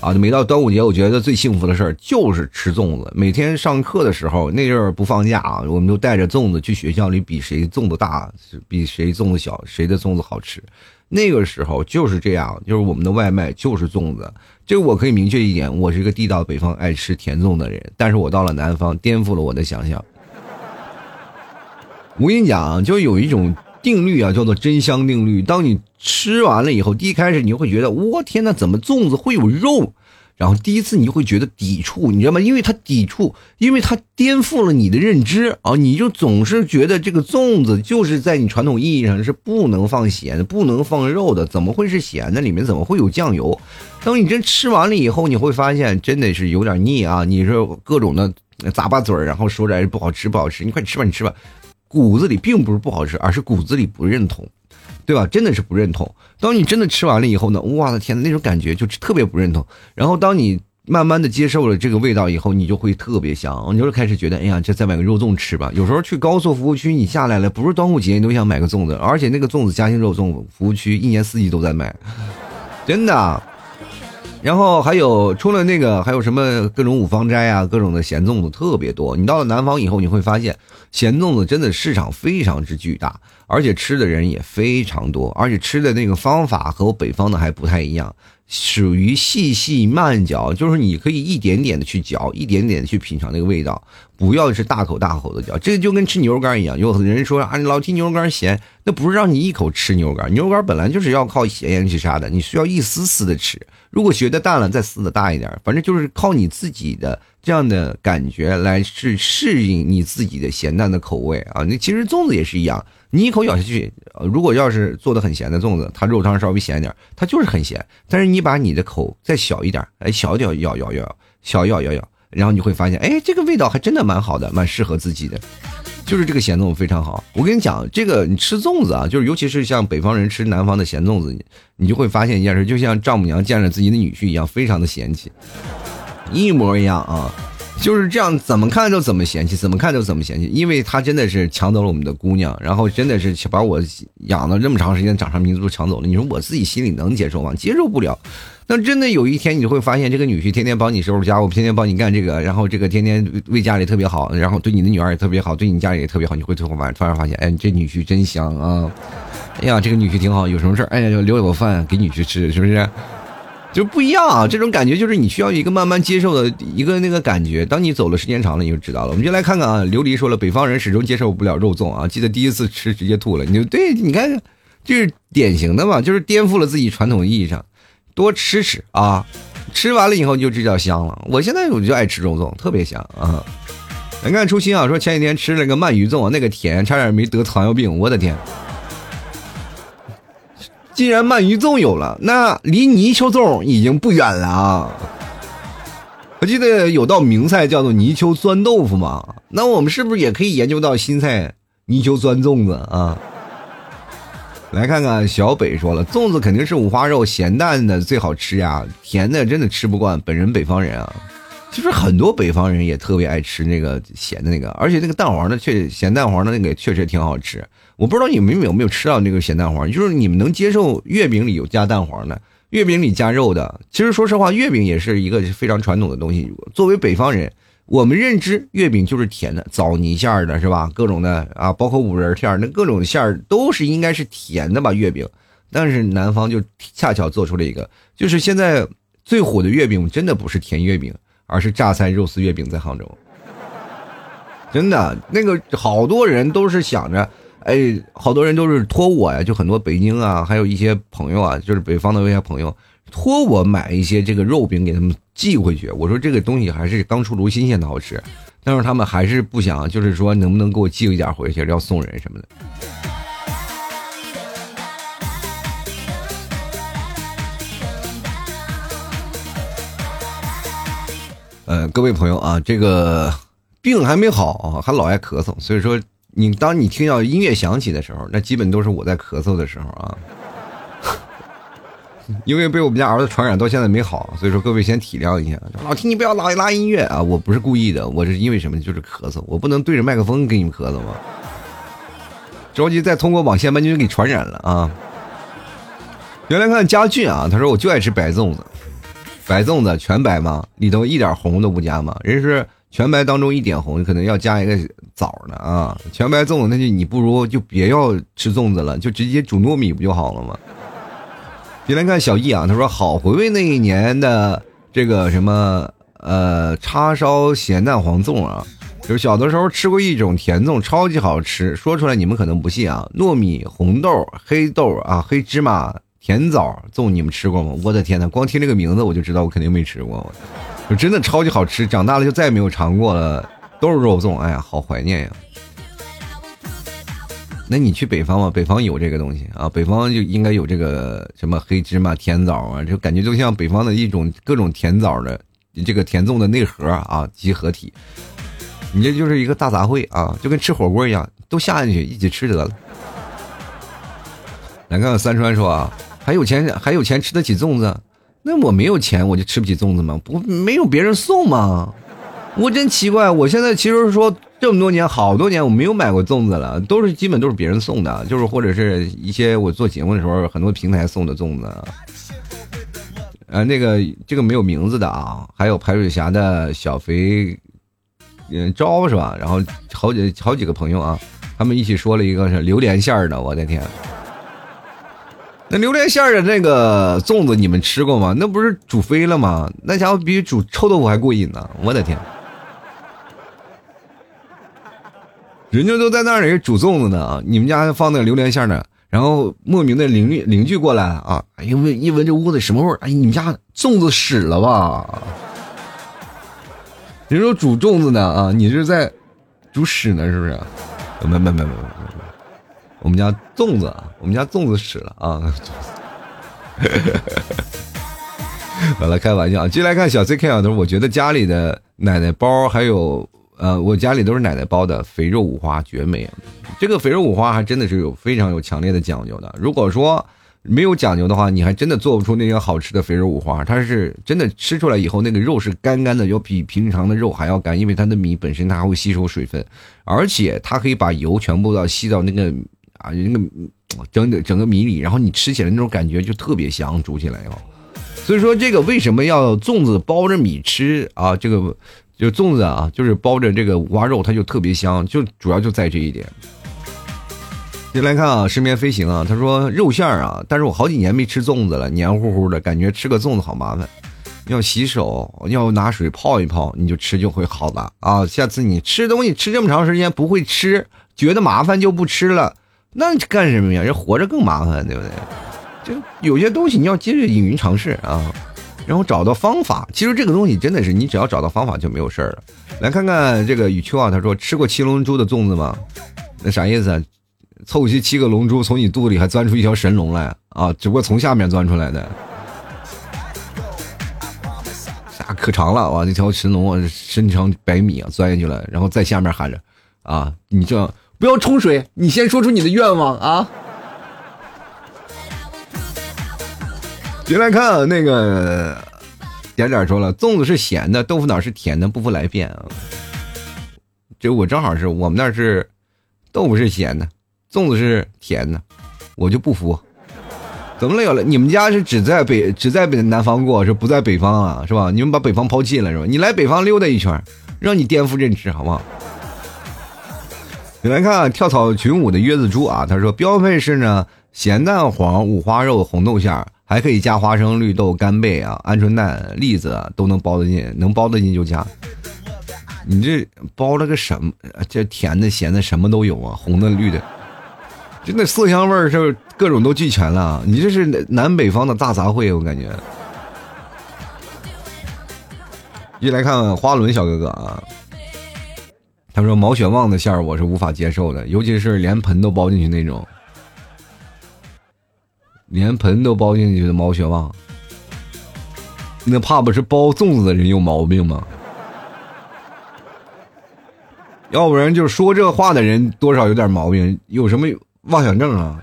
A: 啊，每到端午节，我觉得最幸福的事儿就是吃粽子。每天上课的时候，那阵儿不放假啊，我们就带着粽子去学校里比谁粽子大，比谁粽子小，谁的粽子好吃。那个时候就是这样，就是我们的外卖就是粽子。这我可以明确一点，我是一个地道北方爱吃甜粽的人，但是我到了南方，颠覆了我的想象。我跟你讲，就有一种定律啊，叫做真香定律。当你吃完了以后，第一开始你就会觉得，我天呐，怎么粽子会有肉？然后第一次你就会觉得抵触，你知道吗？因为它抵触，因为它颠覆了你的认知啊！你就总是觉得这个粽子就是在你传统意义上是不能放咸的、不能放肉的，怎么会是咸的？里面怎么会有酱油？当你真吃完了以后，你会发现真的是有点腻啊！你说各种的咂巴嘴儿，然后说着不好吃不好吃，你快吃吧，你吃吧。骨子里并不是不好吃，而是骨子里不认同，对吧？真的是不认同。当你真的吃完了以后呢，哇的天，那种感觉就特别不认同。然后当你慢慢的接受了这个味道以后，你就会特别香，你就开始觉得，哎呀，这再买个肉粽吃吧。有时候去高速服务区，你下来了，不是端午节你都想买个粽子，而且那个粽子嘉兴肉粽服务区一年四季都在卖，真的。然后还有除了那个，还有什么各种五芳斋啊，各种的咸粽子特别多。你到了南方以后，你会发现咸粽子真的市场非常之巨大，而且吃的人也非常多，而且吃的那个方法和我北方的还不太一样。属于细细慢嚼，就是你可以一点点的去嚼，一点点的去品尝那个味道，不要是大口大口的嚼。这个就跟吃牛肉干一样，有的人说啊，老提牛肉干咸，那不是让你一口吃牛肉干，牛肉干本来就是要靠咸盐去杀的，你需要一丝丝的吃。如果学的淡了，再撕的大一点，反正就是靠你自己的这样的感觉来去适应你自己的咸淡的口味啊。那其实粽子也是一样。你一口咬下去，如果要是做的很咸的粽子，它肉汤稍微咸一点，它就是很咸。但是你把你的口再小一点，哎，小一点咬咬咬，小咬咬咬，然后你会发现，哎，这个味道还真的蛮好的，蛮适合自己的，就是这个咸粽子非常好。我跟你讲，这个你吃粽子啊，就是尤其是像北方人吃南方的咸粽子，你你就会发现一件事，就像丈母娘见着自己的女婿一样，非常的嫌弃，一模一样啊。就是这样，怎么看都怎么嫌弃，怎么看都怎么嫌弃，因为他真的是抢走了我们的姑娘，然后真的是把我养了这么长时间掌上明珠抢走了。你说我自己心里能接受吗？接受不了。那真的有一天你会发现，这个女婿天天帮你收拾家务，天天帮你干这个，然后这个天天为家里特别好，然后对你的女儿也特别好，对你家里也特别好，你会突然突然发现，哎，这女婿真香啊！哎呀，这个女婿挺好，有什么事哎呀，就留有饭给女婿吃，是不是？就不一样啊！这种感觉就是你需要一个慢慢接受的一个那个感觉。当你走了时间长了，你就知道了。我们就来看看啊，琉璃说了，北方人始终接受不了肉粽啊。记得第一次吃直接吐了，你就对，你看，这是典型的嘛，就是颠覆了自己传统意义上。多吃吃啊，吃完了以后就这叫香了。我现在我就爱吃肉粽，特别香啊。你看初心啊，说前几天吃了个鳗鱼粽，那个甜，差点没得糖尿病，我的天。既然鳗鱼粽有了，那离泥鳅粽已经不远了啊！我记得有道名菜叫做泥鳅钻豆腐嘛，那我们是不是也可以研究到新菜泥鳅钻粽子啊？来看看小北说了，粽子肯定是五花肉，咸淡的最好吃呀，甜的真的吃不惯。本人北方人啊，其实很多北方人也特别爱吃那个咸的那个，而且那个蛋黄的确咸蛋黄的那个确实挺好吃。我不知道你们有没有吃到那个咸蛋黄，就是你们能接受月饼里有加蛋黄的，月饼里加肉的。其实说实话，月饼也是一个非常传统的东西。作为北方人，我们认知月饼就是甜的，枣泥馅儿的是吧？各种的啊，包括五仁馅儿，那各种馅儿都是应该是甜的吧？月饼，但是南方就恰巧做出了一个，就是现在最火的月饼，真的不是甜月饼，而是榨菜肉丝月饼，在杭州，真的那个好多人都是想着。哎，好多人都是托我呀，就很多北京啊，还有一些朋友啊，就是北方的一些朋友，托我买一些这个肉饼给他们寄回去。我说这个东西还是刚出炉新鲜的好吃，但是他们还是不想，就是说能不能给我寄一点回去，要送人什么的。呃，各位朋友啊，这个病还没好啊，还老爱咳嗽，所以说。你当你听到音乐响起的时候，那基本都是我在咳嗽的时候啊，因为被我们家儿子传染到现在没好，所以说各位先体谅一下。老听你不要拉拉音乐啊，我不是故意的，我是因为什么？就是咳嗽，我不能对着麦克风给你们咳嗽吗？着急再通过网线把你们给传染了啊！原来看家俊啊，他说我就爱吃白粽子，白粽子全白吗？里头一点红都不加吗？人是全白当中一点红，可能要加一个枣呢啊！全白粽子，那就你不如就别要吃粽子了，就直接煮糯米不就好了吗？先来看小易啊，他说好回味那一年的这个什么呃叉烧咸蛋黄粽啊。就是小的时候吃过一种甜粽，超级好吃。说出来你们可能不信啊，糯米、红豆、黑豆啊、黑芝麻、甜枣粽，你们吃过吗？我的天呐，光听这个名字我就知道我肯定没吃过。[LAUGHS] 就真的超级好吃，长大了就再也没有尝过了。都是肉粽，哎呀，好怀念呀。那你去北方吧？北方有这个东西啊，北方就应该有这个什么黑芝麻、甜枣啊，就感觉就像北方的一种各种甜枣的这个甜粽的内核啊集合体。你这就是一个大杂烩啊，就跟吃火锅一样，都下进去一起吃得了。来看看三川说啊，还有钱还有钱吃得起粽子？那我没有钱，我就吃不起粽子吗？不，没有别人送吗？我真奇怪，我现在其实说这么多年，好多年我没有买过粽子了，都是基本都是别人送的，就是或者是一些我做节目的时候，很多平台送的粽子。呃，那个这个没有名字的啊，还有排水侠的小肥。嗯，招是吧？然后好几好几个朋友啊，他们一起说了一个是榴莲馅儿的，我的天！那榴莲馅儿的那个粽子你们吃过吗？那不是煮飞了吗？那家伙比煮臭豆腐还过瘾呢！我的天，人家都在那里煮粽子呢啊！你们家放那榴莲馅呢？然后莫名的邻居邻居过来啊，一闻一闻这屋子什么味儿？哎，你们家粽子屎了吧？人说煮粽子呢啊，你是在煮屎呢是不是？没没没没没没，我们家粽子，我们家粽子屎了啊！完了，开玩笑。接来看小 CK 啊，他说我觉得家里的奶奶包还有呃，我家里都是奶奶包的肥肉五花绝美。这个肥肉五花还真的是有非常有强烈的讲究的。如果说。没有讲究的话，你还真的做不出那些好吃的肥肉五花。它是真的吃出来以后，那个肉是干干的，要比平常的肉还要干，因为它的米本身它还会吸收水分，而且它可以把油全部要吸到那个 [TSK] 啊那个整整整个米里，然后你吃起来那种感觉就特别香，煮起来以后。所以说这个为什么要粽子包着米吃啊？这个就粽子啊，就是包着这个五花肉，它就特别香，就主要就在这一点。先来看啊，身边飞行啊，他说肉馅儿啊，但是我好几年没吃粽子了，黏糊糊的感觉，吃个粽子好麻烦，要洗手，要拿水泡一泡，你就吃就会好了啊。下次你吃东西吃这么长时间不会吃，觉得麻烦就不吃了，那干什么呀？人活着更麻烦，对不对？就有些东西你要接着勇于尝试啊，然后找到方法。其实这个东西真的是你只要找到方法就没有事儿了。来看看这个雨秋啊，他说吃过七龙珠的粽子吗？那啥意思啊？凑齐七个龙珠，从你肚子里还钻出一条神龙来啊！只不过从下面钻出来的，啥可长了哇！那条神龙啊，身长百米啊，钻进去了，然后在下面喊着：“啊，你这不要冲水，你先说出你的愿望啊！”别来看那个点点说了，粽子是咸的，豆腐脑是甜的，不服来辩啊！这我正好是我们那是豆腐是咸的。粽子是甜的，我就不服。怎么了？有了？你们家是只在北只在北南方过，是不在北方啊？是吧？你们把北方抛弃了是吧？你来北方溜达一圈，让你颠覆认知好不好？你来看跳草群舞的约子猪啊，他说标配是呢咸蛋黄五花肉红豆馅儿，还可以加花生、绿豆、干贝啊、鹌鹑蛋、栗子都能包得进，能包得进就加。你这包了个什么？这甜的咸的什么都有啊，红的绿的。真的色香味是各种都俱全了，你这是南北方的大杂烩，我感觉。一来看花轮小哥哥啊，他说毛血旺的馅儿我是无法接受的，尤其是连盆都包进去那种，连盆都包进去的毛血旺，那怕不是包粽子的人有毛病吗？要不然就是说这话的人多少有点毛病，有什么？妄想症啊！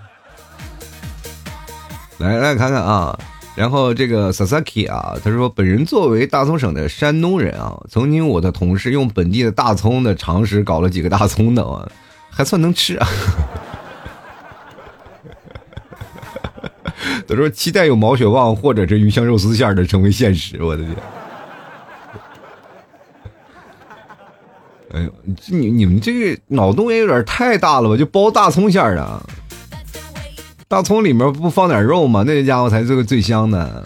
A: 来来看看啊，然后这个 Sasaki 啊，他说本人作为大葱省的山东人啊，曾经我的同事用本地的大葱的常识搞了几个大葱的啊，还算能吃啊。他说期待有毛血旺或者是鱼香肉丝馅的成为现实。我的天！哎呦，你你们这个脑洞也有点太大了吧？就包大葱馅的，大葱里面不放点肉吗？那家伙才是最香的。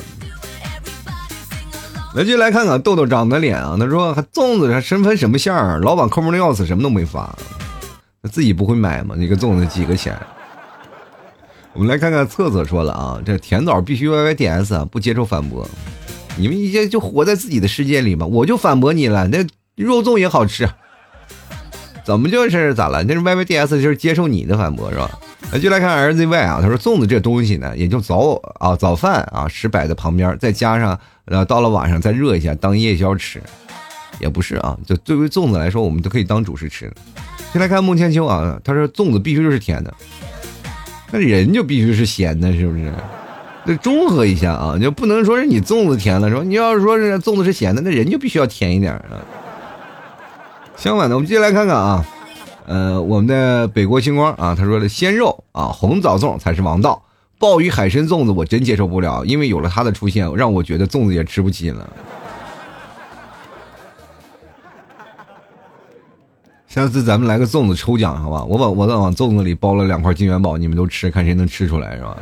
A: 来，就来看看豆豆长的脸啊。他说还：“粽子身分什么馅儿？老板抠门的要死，什么都没发。他自己不会买吗？一个粽子几个钱？”我们来看看策策说了啊，这甜枣必须 Y Y D S，不接受反驳。你们一些就活在自己的世界里吧，我就反驳你了。那肉粽也好吃。怎么就是咋了？那是 Y Y D S 就是接受你的反驳是吧？那就来看 R Z Y 啊，他说粽子这东西呢，也就早啊早饭啊食摆在旁边，再加上呃到了晚上再热一下当夜宵吃，也不是啊。就对于粽子来说，我们都可以当主食吃。先来看孟千秋啊，他说粽子必须就是甜的，那人就必须是咸的，是不是？得中和一下啊，就不能说是你粽子甜了是吧？你要是说是粽子是咸的，那人就必须要甜一点啊。相反的，我们接下来看看啊，呃，我们的北国星光啊，他说的鲜肉啊，红枣粽才是王道，鲍鱼海参粽子我真接受不了，因为有了它的出现，让我觉得粽子也吃不起了。下次咱们来个粽子抽奖，好吧？我把我再往粽子里包了两块金元宝，你们都吃，看谁能吃出来，是吧？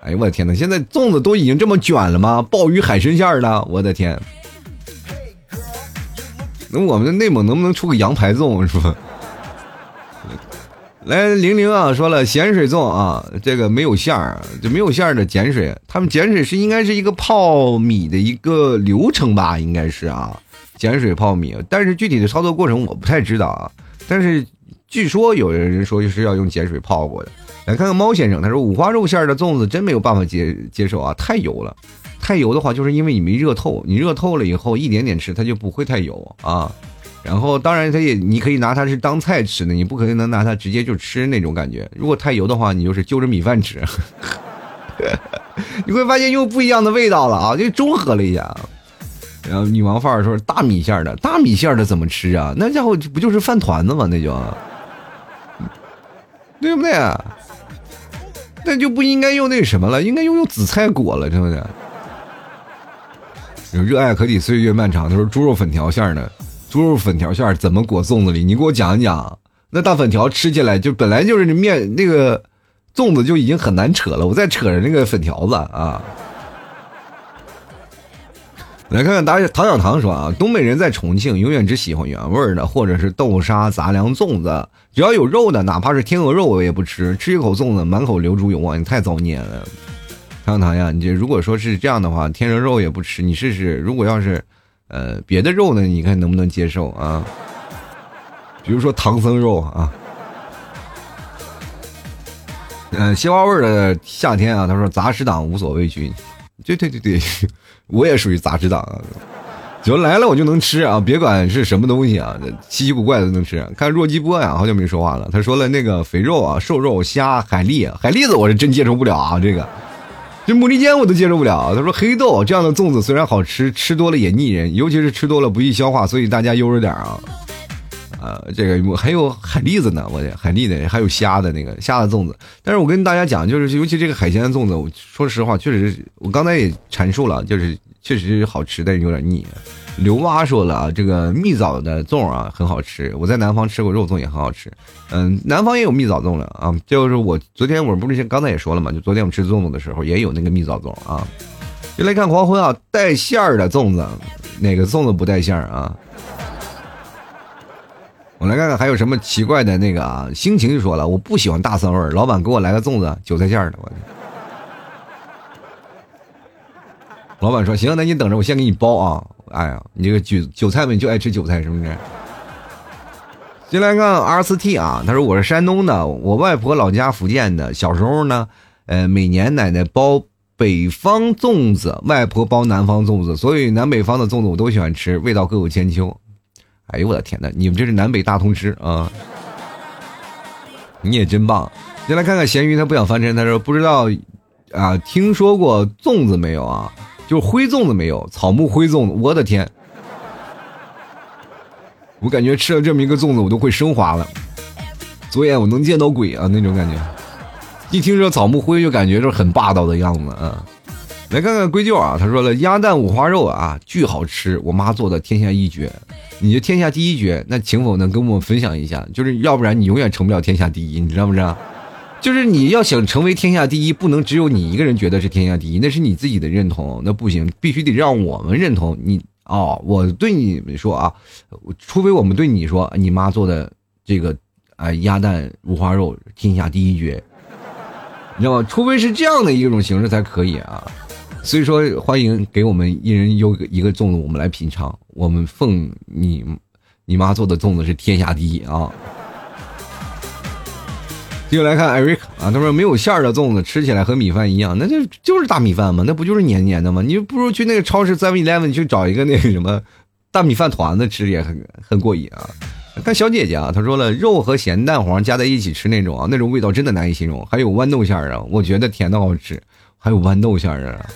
A: [LAUGHS] 哎呦我的天哪！现在粽子都已经这么卷了吗？鲍鱼海参馅儿的，我的天！那我们的内蒙能不能出个羊排粽是吧？来，玲玲啊，说了咸水粽啊，这个没有馅儿，就没有馅儿的碱水。他们碱水是应该是一个泡米的一个流程吧？应该是啊，碱水泡米。但是具体的操作过程我不太知道啊。但是据说有的人说就是要用碱水泡过的。来看看猫先生，他说五花肉馅的粽子真没有办法接接受啊，太油了。太油的话，就是因为你没热透，你热透了以后，一点点吃它就不会太油啊。然后，当然它也你可以拿它是当菜吃的，你不可能能拿它直接就吃那种感觉。如果太油的话，你就是就着米饭吃，[LAUGHS] 你会发现又不一样的味道了啊，就中和了一下。然后女王范儿说大米馅儿的，大米馅儿的怎么吃啊？那家伙不就是饭团子吗？那就，对不对？那就不应该用那什么了，应该用用紫菜裹了，对不对？热爱可抵岁月漫长。他说猪肉粉条馅儿的，猪肉粉条馅儿怎么裹粽子里？你给我讲一讲。那大粉条吃起来就本来就是面那个粽子就已经很难扯了，我再扯着那个粉条子啊。来看看大家唐小唐说啊，东北人在重庆永远只喜欢原味的，或者是豆沙杂粮粽子，只要有肉的，哪怕是天鹅肉我也不吃，吃一口粽子满口流猪油啊！你太造孽了。唐小唐呀，你这如果说是这样的话，天鹅肉也不吃，你试试。如果要是，呃，别的肉呢，你看能不能接受啊？比如说唐僧肉啊，嗯，西瓜味的夏天啊，他说杂食党无所畏惧，对对对对，我也属于杂食党啊，只要来了我就能吃啊，别管是什么东西啊，稀奇古怪的都能吃。看弱鸡波呀，好久没说话了，他说了那个肥肉啊，瘦肉虾海蛎，海蛎子我是真接受不了啊，这个。这牡蛎煎我都接受不了。他说黑豆这样的粽子虽然好吃，吃多了也腻人，尤其是吃多了不易消化，所以大家悠着点啊。啊，这个我还有海蛎子呢，我的海蛎的，还有虾的那个虾的粽子。但是我跟大家讲，就是尤其这个海鲜的粽子，我说实话，确实我刚才也阐述了，就是确实好吃，但是有点腻。刘蛙说了啊，这个蜜枣的粽啊很好吃，我在南方吃过肉粽也很好吃。嗯，南方也有蜜枣粽了啊，就是我昨天我不是刚才也说了嘛，就昨天我们吃粽子的时候也有那个蜜枣粽啊。就来看黄昏啊，带馅儿的粽子，哪个粽子不带馅儿啊？我来看看还有什么奇怪的那个啊，心情就说了，我不喜欢大蒜味儿，老板给我来个粽子韭菜馅儿的，我。老板说行，那你等着，我先给你包啊。哎呀，你这个韭韭菜们就爱吃韭菜，是不是？进来看 R 四 T 啊，他说我是山东的，我外婆老家福建的。小时候呢，呃，每年奶奶包北方粽子，外婆包南方粽子，所以南北方的粽子我都喜欢吃，味道各有千秋。哎呦我的天哪，你们这是南北大通吃啊！你也真棒。先来看看咸鱼，他不想翻身，他说不知道啊，听说过粽子没有啊？就灰粽子没有，草木灰粽子，我的天！我感觉吃了这么一个粽子，我都会升华了，左眼我能见到鬼啊那种感觉。一听说草木灰就感觉是很霸道的样子啊。来看看归咎啊，他说了鸭蛋五花肉啊，巨好吃，我妈做的天下一绝。你就天下第一绝，那请否能跟我们分享一下？就是要不然你永远成不了天下第一，你知道不知道？就是你要想成为天下第一，不能只有你一个人觉得是天下第一，那是你自己的认同，那不行，必须得让我们认同你哦。我对你们说啊，除非我们对你说，你妈做的这个啊鸭蛋五花肉天下第一绝，你知道吗？除非是这样的一种形式才可以啊。所以说，欢迎给我们一人邮一个粽子，我们来品尝。我们奉你，你妈做的粽子是天下第一啊！继续来看艾瑞克啊，他说没有馅儿的粽子吃起来和米饭一样，那就就是大米饭嘛，那不就是黏黏的吗？你不如去那个超市 Seven Eleven 去找一个那个什么大米饭团子吃也很很过瘾啊！看小姐姐啊，她说了肉和咸蛋黄加在一起吃那种啊，那种味道真的难以形容。还有豌豆馅儿啊，我觉得甜的好吃。还有豌豆馅儿啊，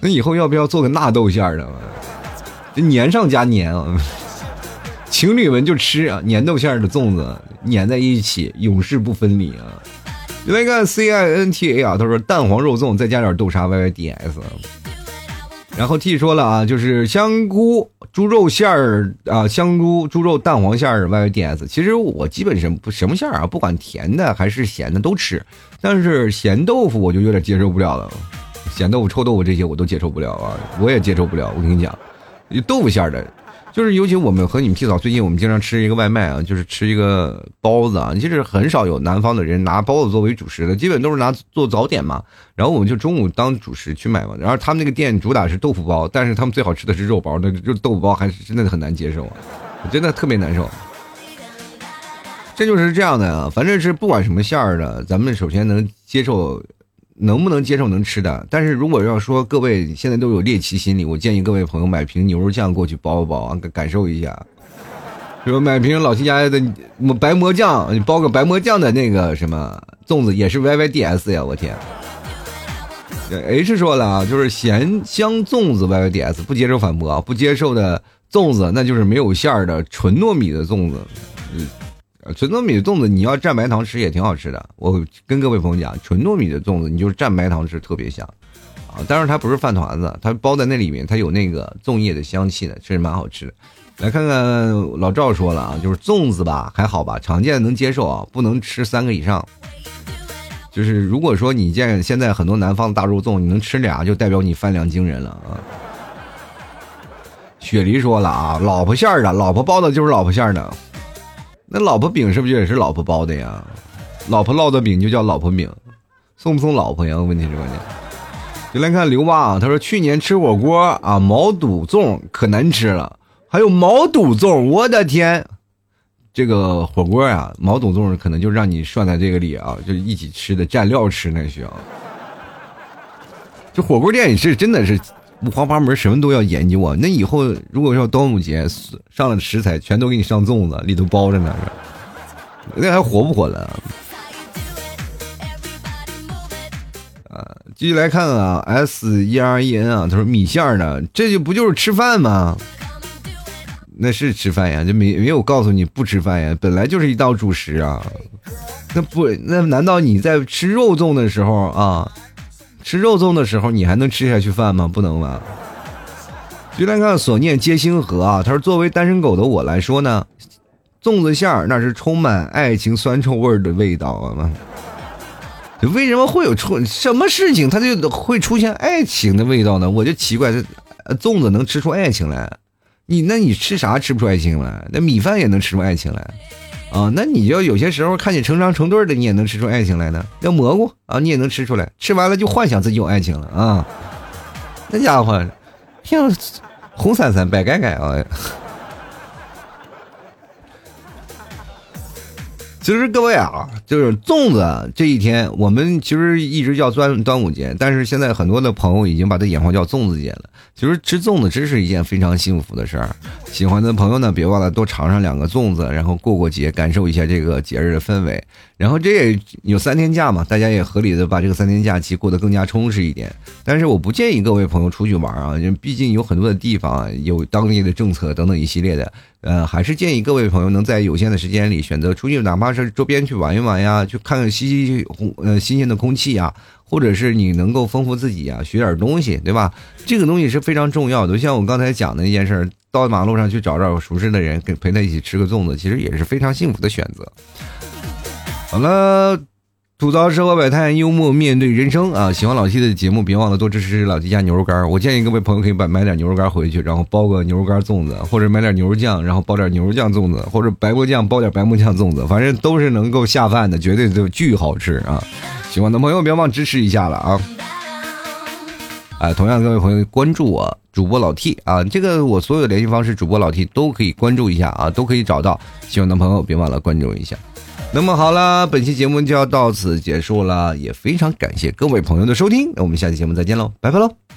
A: 那以后要不要做个纳豆馅儿的？这粘上加粘啊！情侣们就吃啊，粘豆馅儿的粽子粘在一起，永世不分离啊！来看 C I N T A 啊，他说蛋黄肉粽再加点豆沙 Y Y D S。然后 T 说了啊，就是香菇猪肉馅儿啊，香菇猪肉蛋黄馅儿 Y Y D S。其实我基本什么什么馅儿啊，不管甜的还是咸的都吃。但是咸豆腐我就有点接受不了了，咸豆腐、臭豆腐这些我都接受不了啊，我也接受不了。我跟你讲，豆腐馅儿的，就是尤其我们和你们提早最近我们经常吃一个外卖啊，就是吃一个包子啊，其实很少有南方的人拿包子作为主食的，基本都是拿做早点嘛。然后我们就中午当主食去买嘛。然后他们那个店主打是豆腐包，但是他们最好吃的是肉包，那就豆腐包还是真的很难接受啊，真的特别难受。这就是这样的啊，反正是不管什么馅儿的，咱们首先能接受，能不能接受能吃的。但是如果要说各位现在都有猎奇心理，我建议各位朋友买瓶牛肉酱过去包一包啊，感受一下。比如买瓶老七家的白馍酱，你包个白馍酱的那个什么粽子，也是 Y Y D S 呀，我天。H 说了啊，就是咸香粽子 Y Y D S 不接受反驳啊，不接受的粽子那就是没有馅儿的纯糯米的粽子，嗯。纯糯米的粽子，你要蘸白糖吃也挺好吃的。我跟各位朋友讲，纯糯米的粽子，你就是蘸白糖吃特别香，啊！但是它不是饭团子，它包在那里面，它有那个粽叶的香气的，确实蛮好吃的。来看看老赵说了啊，就是粽子吧，还好吧，常见能接受啊，不能吃三个以上。就是如果说你见现在很多南方的大肉粽，你能吃俩，就代表你饭量惊人了啊。雪梨说了啊，老婆馅儿的，老婆包的就是老婆馅儿的。那老婆饼是不是也是老婆包的呀？老婆烙的饼就叫老婆饼，送不送老婆呀？问题是关键。就来看刘爸，他说去年吃火锅啊，毛肚粽可难吃了，还有毛肚粽，我的天！这个火锅啊，毛肚粽可能就让你涮在这个里啊，就一起吃的蘸料吃那需要。这火锅店也是真的是。五花八门，什么都要研究啊！那以后如果要端午节上了食材，全都给你上粽子，里头包着呢，那还活不活了？啊，继续来看啊，S E R E N 啊，他说米线呢，这就不就是吃饭吗？那是吃饭呀，就没没有告诉你不吃饭呀，本来就是一道主食啊。那不，那难道你在吃肉粽的时候啊？吃肉粽的时候，你还能吃下去饭吗？不能吧。就来看所念皆星河啊，他说：“作为单身狗的我来说呢，粽子馅儿那是充满爱情酸臭味儿的味道啊。为什么会有出什么事情，它就会出现爱情的味道呢？我就奇怪，这粽子能吃出爱情来？你那你吃啥吃不出爱情来？那米饭也能吃出爱情来？”啊，那你就有些时候看你成双成对的，你也能吃出爱情来呢。那蘑菇啊，你也能吃出来，吃完了就幻想自己有爱情了啊。那家伙，像红伞伞白盖盖啊。其实各位啊，就是粽子这一天，我们其实一直叫端端午节，但是现在很多的朋友已经把它演化叫粽子节了。其实吃粽子真是一件非常幸福的事儿，喜欢的朋友呢，别忘了多尝上两个粽子，然后过过节，感受一下这个节日的氛围。然后这也有三天假嘛，大家也合理的把这个三天假期过得更加充实一点。但是我不建议各位朋友出去玩啊，因为毕竟有很多的地方有当地的政策等等一系列的，呃，还是建议各位朋友能在有限的时间里选择出去，哪怕是周边去玩一玩呀，去看看新新呃新鲜的空气呀，或者是你能够丰富自己呀，学点东西，对吧？这个东西是非常重要的。像我刚才讲的那件事，到马路上去找找熟识的人，跟陪他一起吃个粽子，其实也是非常幸福的选择。好了。吐槽生活百态，幽默面对人生啊！喜欢老 T 的节目，别忘了多支持老 T 家牛肉干。我建议各位朋友可以买买点牛肉干回去，然后包个牛肉干粽子，或者买点牛肉酱，然后包点牛肉酱粽子，或者白馍酱包点白馍酱粽子，反正都是能够下饭的，绝对都巨好吃啊！喜欢的朋友别忘支持一下了啊！哎，同样各位朋友关注我主播老 T 啊，这个我所有的联系方式，主播老 T 都可以关注一下啊，都可以找到。喜欢的朋友别忘了关注一下。那么好了，本期节目就要到此结束了，也非常感谢各位朋友的收听，那我们下期节目再见喽，拜拜喽。